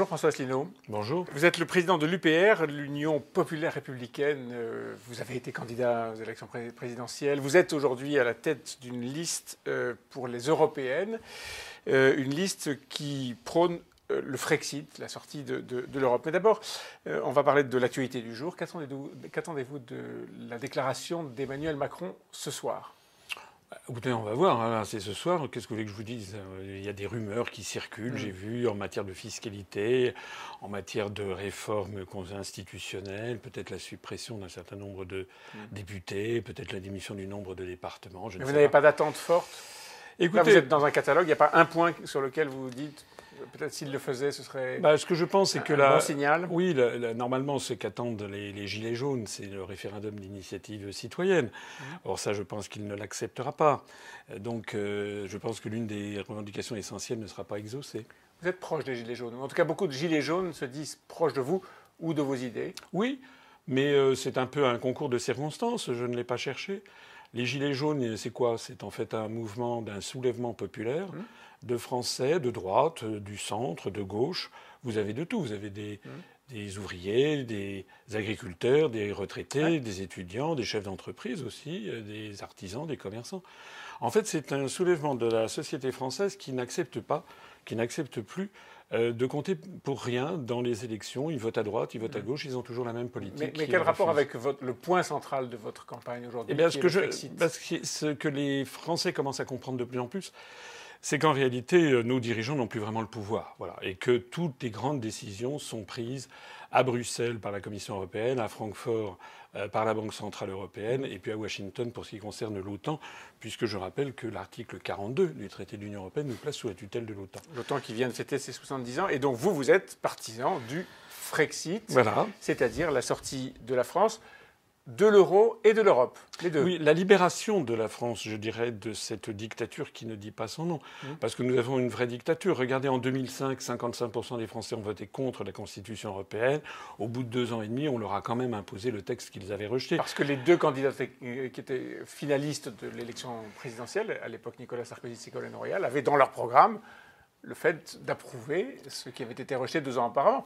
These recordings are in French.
Bonjour François Asselineau. Bonjour. Vous êtes le président de l'UPR, l'Union populaire républicaine. Euh, vous avez été candidat aux élections présidentielles. Vous êtes aujourd'hui à la tête d'une liste euh, pour les européennes, euh, une liste qui prône le Frexit, la sortie de, l'Europe. Mais d'abord, on va parler de l'actualité du jour. Qu'attendez-vous de la déclaration d'Emmanuel Macron ce soir? Écoutez, on va voir. Hein. C'est ce soir. Qu'est-ce que vous voulez que je vous dise? Il y a des rumeurs qui circulent. Mm. J'ai vu en matière de fiscalité, en matière de réforme institutionnelle, peut-être la suppression d'un certain nombre de mm. députés, peut-être la démission du nombre de départements. Mais vous n'avez pas, d'attente forte? Écoutez, vous êtes dans un catalogue. Il n'y a pas un point sur lequel vous dites Peut-être s'il le faisait, ce serait. Bah, ce que je pense, c'est que un bon signal. Oui, normalement, ce qu'attendent les, Gilets jaunes, c'est le référendum d'initiative citoyenne. Mmh. Or, ça, je pense qu'il ne l'acceptera pas. Donc, euh, je pense que l'une des revendications essentielles ne sera pas exaucée. Vous êtes proche des Gilets jaunes. En tout cas, beaucoup de Gilets jaunes se disent proches de vous ou de vos idées. Oui, mais euh, c'est un peu un concours de circonstances. Je ne l'ai pas cherché. Les Gilets jaunes, c'est quoi? C'est en fait un mouvement d'un soulèvement populaire. Mmh de Français de droite, du centre, de gauche. Vous avez de tout. Vous avez des, mmh. ouvriers, des agriculteurs, des retraités, des étudiants, des chefs d'entreprise aussi, euh, des artisans, des commerçants. En fait, c'est un soulèvement de la société française qui n'accepte pas, qui n'accepte plus euh, de compter pour rien dans les élections. Ils votent à droite, ils votent à mmh. gauche, ils ont toujours la même politique. Mais, quel rapport avec le point central de votre campagne aujourd'hui eh bien, ce, que ce que les Français commencent à comprendre de plus en plus, c'est qu'en réalité, euh, nos dirigeants n'ont plus vraiment le pouvoir. Voilà, et que toutes les grandes décisions sont prises à Bruxelles par la Commission européenne, à Francfort euh, par la Banque centrale européenne, et puis à Washington pour ce qui concerne l'OTAN, puisque je rappelle que l'article 42 du traité de l'Union européenne nous place sous la tutelle de l'OTAN. L'OTAN qui vient de fêter ses 70 ans, et donc vous, vous êtes partisan du Frexit, voilà. c'est-à-dire la sortie de la France de l'euro et de l'Europe, les deux. Oui, la libération de la France, je dirais, de cette dictature qui ne dit pas son nom. Mmh. Parce que nous avons une vraie dictature. Regardez, en 2005, 55% des Français ont voté contre la Constitution européenne. Au bout de deux ans et demi, on leur a quand même imposé le texte qu'ils avaient rejeté. Parce que les deux candidats qui étaient finalistes de l'élection présidentielle, à l'époque Nicolas Sarkozy et Ségolène Royal, avaient dans leur programme le fait d'approuver ce qui avait été rejeté deux ans auparavant.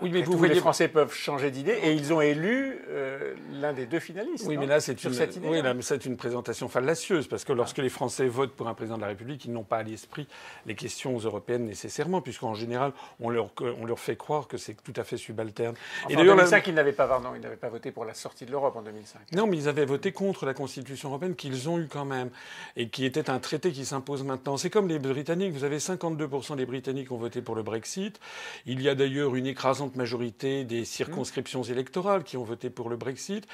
Oui, mais vous voyez, les Français peuvent changer d'idée et ils ont élu euh, l'un des deux finalistes. Oui, mais là, c'est une, oui, une présentation fallacieuse parce que lorsque les Français votent pour un président de la République, ils n'ont pas à l'esprit les questions européennes nécessairement, puisqu'en général, on leur, on leur fait croire que c'est tout à fait subalterne. et d'ailleurs, en 2005, ils n'avaient pas, ils n'avaient pas voté pour la sortie de l'Europe en 2005. Non, mais ils avaient voté contre la Constitution européenne qu'ils ont eu quand même et qui était un traité qui s'impose maintenant. C'est comme les Britanniques. Vous avez 52% des Britanniques qui ont voté pour le Brexit. Il y a d'ailleurs une écrasante majorité des circonscriptions électorales qui ont voté pour le Brexit,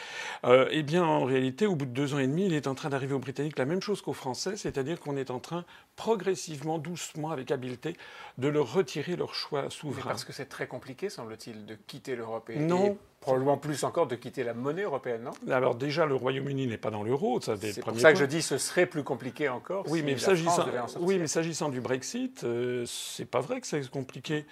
euh, eh bien, en réalité, au bout de deux ans et demi, il est en train d'arriver aux Britanniques la même chose qu'aux Français, c'est-à-dire qu'on est en train, progressivement, doucement, avec habileté, de leur retirer leur choix souverain. parce que c'est très compliqué, semble-t-il, de quitter l'Europe et, non. probablement plus encore de quitter la monnaie européenne, non? Alors déjà, le Royaume-Uni n'est pas dans l'euro. Ça, c'est pour ça que je dis ce serait plus compliqué encore. Oui, mais s'agissant, oui, mais s'agissant du Brexit, euh, c'est pas vrai que c'est compliqué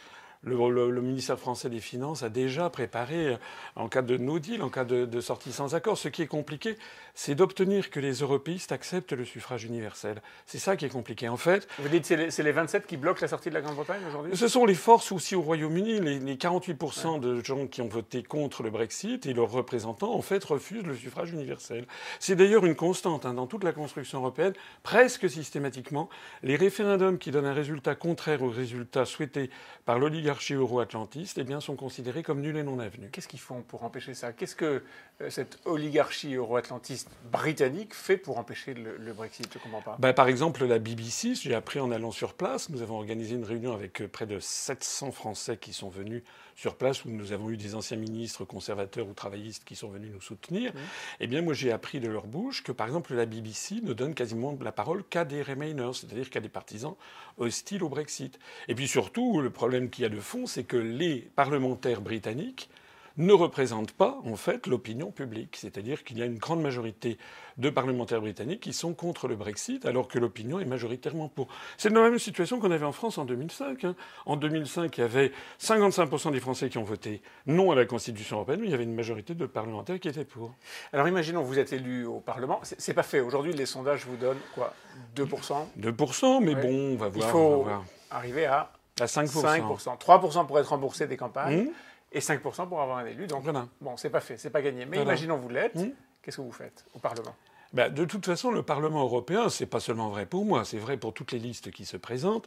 le, ministère français des Finances a déjà préparé, euh, en cas de no deal, en cas de, sortie sans accord. Ce qui est compliqué, c'est d'obtenir que les européistes acceptent le suffrage universel. C'est ça qui est compliqué. En fait. Vous dites que c'est les, 27 qui bloquent la sortie de la Grande-Bretagne aujourd'hui? Ce sont les forces aussi au Royaume-Uni. Les, 48% de gens qui ont voté contre le Brexit et leurs représentants, en fait, refusent le suffrage universel. C'est d'ailleurs une constante hein, dans toute la construction européenne. Presque systématiquement, les référendums qui donnent un résultat contraire au résultat souhaité par l'oligarchie euro-atlantiste eh bien, sont considérés comme nuls et non avenus. Qu'est-ce qu'ils font pour empêcher ça? Qu'est-ce que euh, cette oligarchie euro-atlantiste britannique fait pour empêcher le, Brexit? Je comprends pas. Ben, par exemple, la BBC, j'ai appris en allant sur place, nous avons organisé une réunion avec euh, près de 700 Français qui sont venus sur place, où nous avons eu des anciens ministres conservateurs ou travaillistes qui sont venus nous soutenir. Mmh. Eh bien, moi, j'ai appris de leur bouche que, par exemple, la BBC ne donne quasiment la parole qu'à des Remainers, c'est-à-dire qu'à des partisans hostiles au Brexit. Et puis surtout, le problème qu'il y a de fond, c'est que les parlementaires britanniques ne représentent pas, en fait, l'opinion publique. C'est-à-dire qu'il y a une grande majorité de parlementaires britanniques qui sont contre le Brexit, alors que l'opinion est majoritairement pour. C'est la même situation qu'on avait en France en 2005. Hein. En 2005, il y avait 55% des Français qui ont voté non à la Constitution européenne, mais il y avait une majorité de parlementaires qui étaient pour. Alors imaginons, vous êtes élu au Parlement. C'est pas fait. Aujourd'hui, les sondages vous donnent quoi 2% 2%, mais bon, on va voir. Il faut arriver à À 5%. 5%. 3% pour être remboursé des campagnes. Mmh. Et 5% pour avoir un élu. Donc, voilà. bon, c'est pas fait, c'est pas gagné. Mais imaginons vous l'êtes. Mmh. Qu'est-ce que vous faites au Parlement? Ben, de toute façon, le Parlement européen, c'est pas seulement vrai pour moi, c'est vrai pour toutes les listes qui se présentent.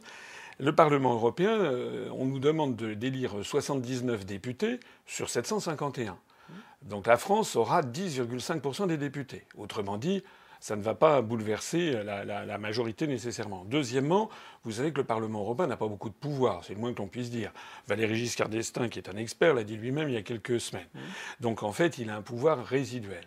Le Parlement européen, euh, on nous demande d'élire 79 députés sur 751. Donc la France aura 10,5% des députés. Autrement dit, ça ne va pas bouleverser la, majorité nécessairement. Deuxièmement, vous savez que le Parlement européen n'a pas beaucoup de pouvoir, c'est le moins que l'on puisse dire. Valéry Giscard d'Estaing, qui est un expert, l'a dit lui-même il y a quelques semaines. Mmh. Donc en fait, il a un pouvoir résiduel.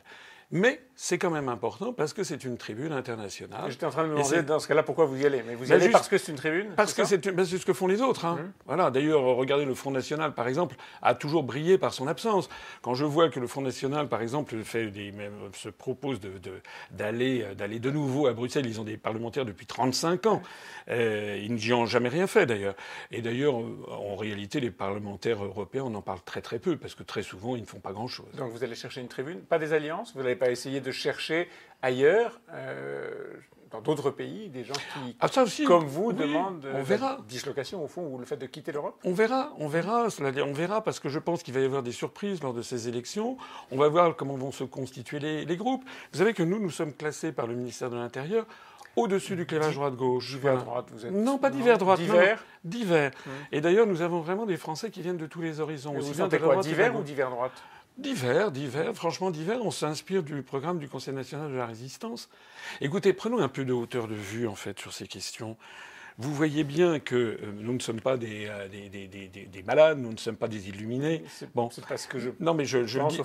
Mais c'est quand même important parce que c'est une tribune internationale. J'étais en train de me demander dans ce cas-là pourquoi vous y allez. Mais vous y ben allez parce que c'est une tribune Parce que ben, c'est ce que font les autres. Hein. Mmh. Voilà. D'ailleurs, regardez le Front National, par exemple, a toujours brillé par son absence. Quand je vois que le Front National, par exemple, fait des, se propose d'aller de, d'aller de nouveau à Bruxelles, ils ont des parlementaires depuis 35 ans. Euh, ils n'y ont jamais rien fait, d'ailleurs. Et d'ailleurs, en réalité, les parlementaires européens, on en parle très très peu parce que très souvent, ils ne font pas grand-chose. Donc vous allez chercher une tribune, pas des alliances Vous pas essayer de chercher ailleurs, euh, dans d'autres pays, des gens qui, ah, comme vous, demandent on verra. dislocation, au fond, ou le fait de quitter l'Europe On verra, on verra, on verra, parce que je pense qu'il va y avoir des surprises lors de ces élections. On va voir comment vont se constituer les, groupes. Vous savez que nous, nous sommes classés par le ministère de l'Intérieur au-dessus du clivage droite-gauche. Divers droite, vous êtes. Non, pas divers droite. Divers. divers. Hum. Et d'ailleurs, nous avons vraiment des Français qui viennent de tous les horizons. vous sentez quoi Divers ou divers droite? Divers, divers, franchement divers. On s'inspire du programme du Conseil national de la résistance. Écoutez, prenons un peu de hauteur de vue, en fait, sur ces questions. Vous voyez bien que euh, nous ne sommes pas euh, des, des, malades, nous ne sommes pas des illuminés. Bon, c'est parce que je non, mais je, je, le dis,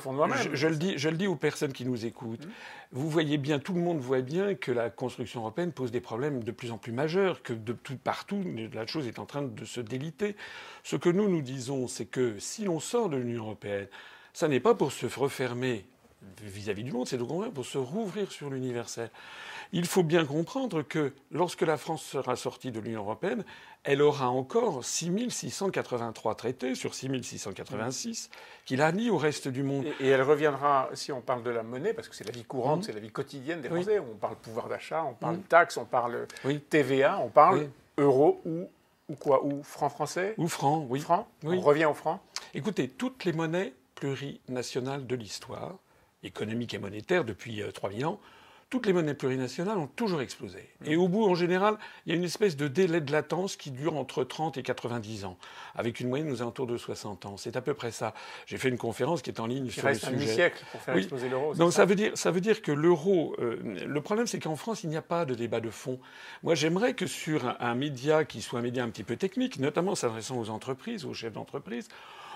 je, le dis, je le dis aux personnes qui nous écoutent. Mmh. Vous voyez bien, tout le monde voit bien que la construction européenne pose des problèmes de plus en plus majeurs, que de tout partout, la chose est en train de se déliter. Ce que nous nous disons, c'est que si l'on sort de l'Union européenne, ça n'est pas pour se refermer vis-à-vis du monde, c'est au contraire pour se rouvrir sur l'universel. Il faut bien comprendre que lorsque la France sera sortie de l'Union européenne, elle aura encore 6683 traités sur 6686 qu'il a mis au reste du monde. Et, elle reviendra, si on parle de la monnaie, parce que c'est la vie courante, mmh. c'est la vie quotidienne des Français, on parle pouvoir d'achat, on parle mmh. taxes, on parle TVA, on parle euro ou, ou quoi Ou franc français Ou franc, oui. Franc On revient au franc Écoutez, toutes les monnaies plurinationales de l'histoire, économique et monétaire depuis 3000 euh, ans, toutes les monnaies plurinationales ont toujours explosé. Mm. Et au bout, en général, il y a une espèce de délai de latence qui dure entre 30 et 90 ans, avec une moyenne aux alentours de 60 ans. C'est à peu près ça. J'ai fait une conférence qui est en ligne sur le sujet. Il reste un siècle pour faire exploser l'euro. Donc ça, veut dire, ça veut dire que l'euro. Euh, le problème, c'est qu'en France, il n'y a pas de débat de fond. Moi, j'aimerais que sur un, un média qui soit un média un petit peu technique, notamment s'adressant aux entreprises, aux chefs d'entreprise,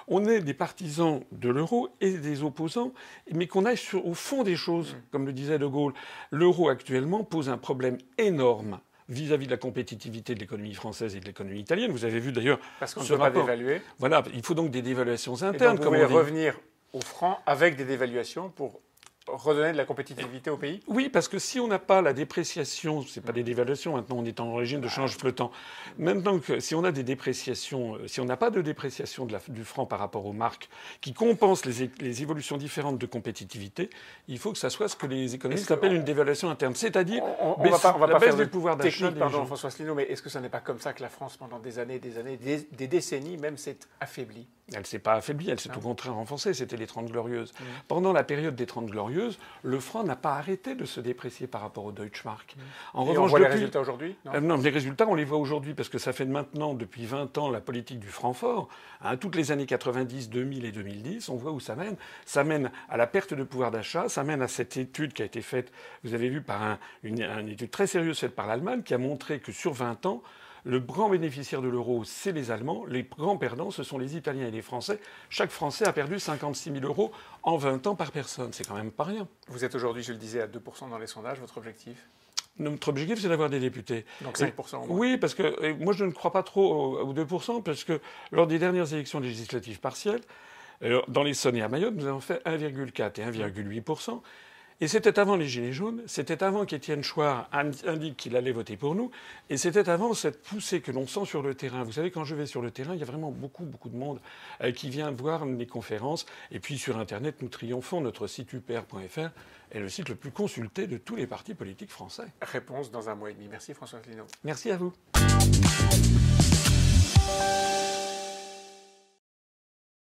on est des partisans de l'euro et des opposants, mais qu'on aille au fond des choses, mm. comme le disait De Gaulle. L'euro actuellement pose un problème énorme vis-à-vis de la compétitivité de l'économie française et de l'économie italienne. Vous avez vu d'ailleurs. Parce qu'on ne peut pas dévaluer. Voilà, il faut donc des dévaluations internes. Et donc vous revenir au franc avec des dévaluations pour redonner de la compétitivité au pays Oui, parce que si on n'a pas la dépréciation, c'est pas des dévaluations, maintenant on est en régime de change flottant. Maintenant que si on a des dépréciations, euh, si on n'a pas de dépréciation de la, du franc par rapport aux marques qui compensent les, les, évolutions différentes de compétitivité, il faut que ça soit ce que les économistes appellent une dévaluation interne, c'est-à-dire on, va pas, on va la pas baisse du pouvoir d'achat. Pardon, François Asselineau, mais est-ce que ce n'est pas comme ça que la France, pendant des années, des années, des, décennies même, s'est affaiblie? Elle s'est pas affaiblie, elle s'est au contraire renforcée. C'était les Trente Glorieuses. Mmh. Pendant la période des Trente Glorieuses, le franc n'a pas arrêté de se déprécier par rapport au Deutschmark. En revanche, on voit les résultats aujourd'hui euh, non, les résultats, on les voit aujourd'hui parce que ça fait maintenant, depuis 20 ans, la politique du franc fort. Hein, toutes les années 90, 2000 et 2010, on voit où ça mène. Ça mène à la perte de pouvoir d'achat, ça mène à cette étude qui a été faite, vous avez vu, par une, une étude très sérieuse faite par l'Allemagne, qui a montré que sur 20 ans, le grand bénéficiaire de l'euro, c'est les Allemands. Les grands perdants, ce sont les Italiens et les Français. Chaque Français a perdu 56 000 euros en 20 ans par personne. C'est quand même pas rien. Vous êtes aujourd'hui, je le disais, à 2% dans les sondages. Votre objectif? Notre objectif, c'est d'avoir des députés. Donc 5% Oui, parce que moi, je ne crois pas trop aux 2%, parce que lors des dernières élections législatives partielles, euh, dans les et à Mayotte, nous avons fait 1,4 et 1,8%. Et c'était avant les Gilets jaunes, c'était avant qu'Étienne Chouard indique qu'il allait voter pour nous, et c'était avant cette poussée que l'on sent sur le terrain. Vous savez, quand je vais sur le terrain, il y a vraiment beaucoup, beaucoup de monde euh, qui vient voir les conférences. Et puis sur Internet, nous triomphons. Notre site upr.fr est le site le plus consulté de tous les partis politiques français. Réponse dans un mois et demi. Merci François Asselineau. Merci à vous.